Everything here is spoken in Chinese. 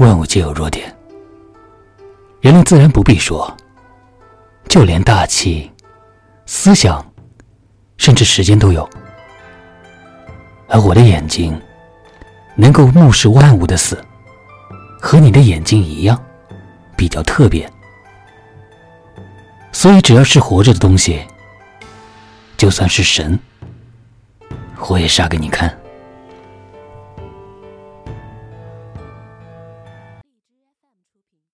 万物皆有弱点，人类自然不必说，就连大气、思想，甚至时间都有。而我的眼睛，能够目视万物的死，和你的眼睛一样，比较特别。所以，只要是活着的东西，就算是神，我也杀给你看。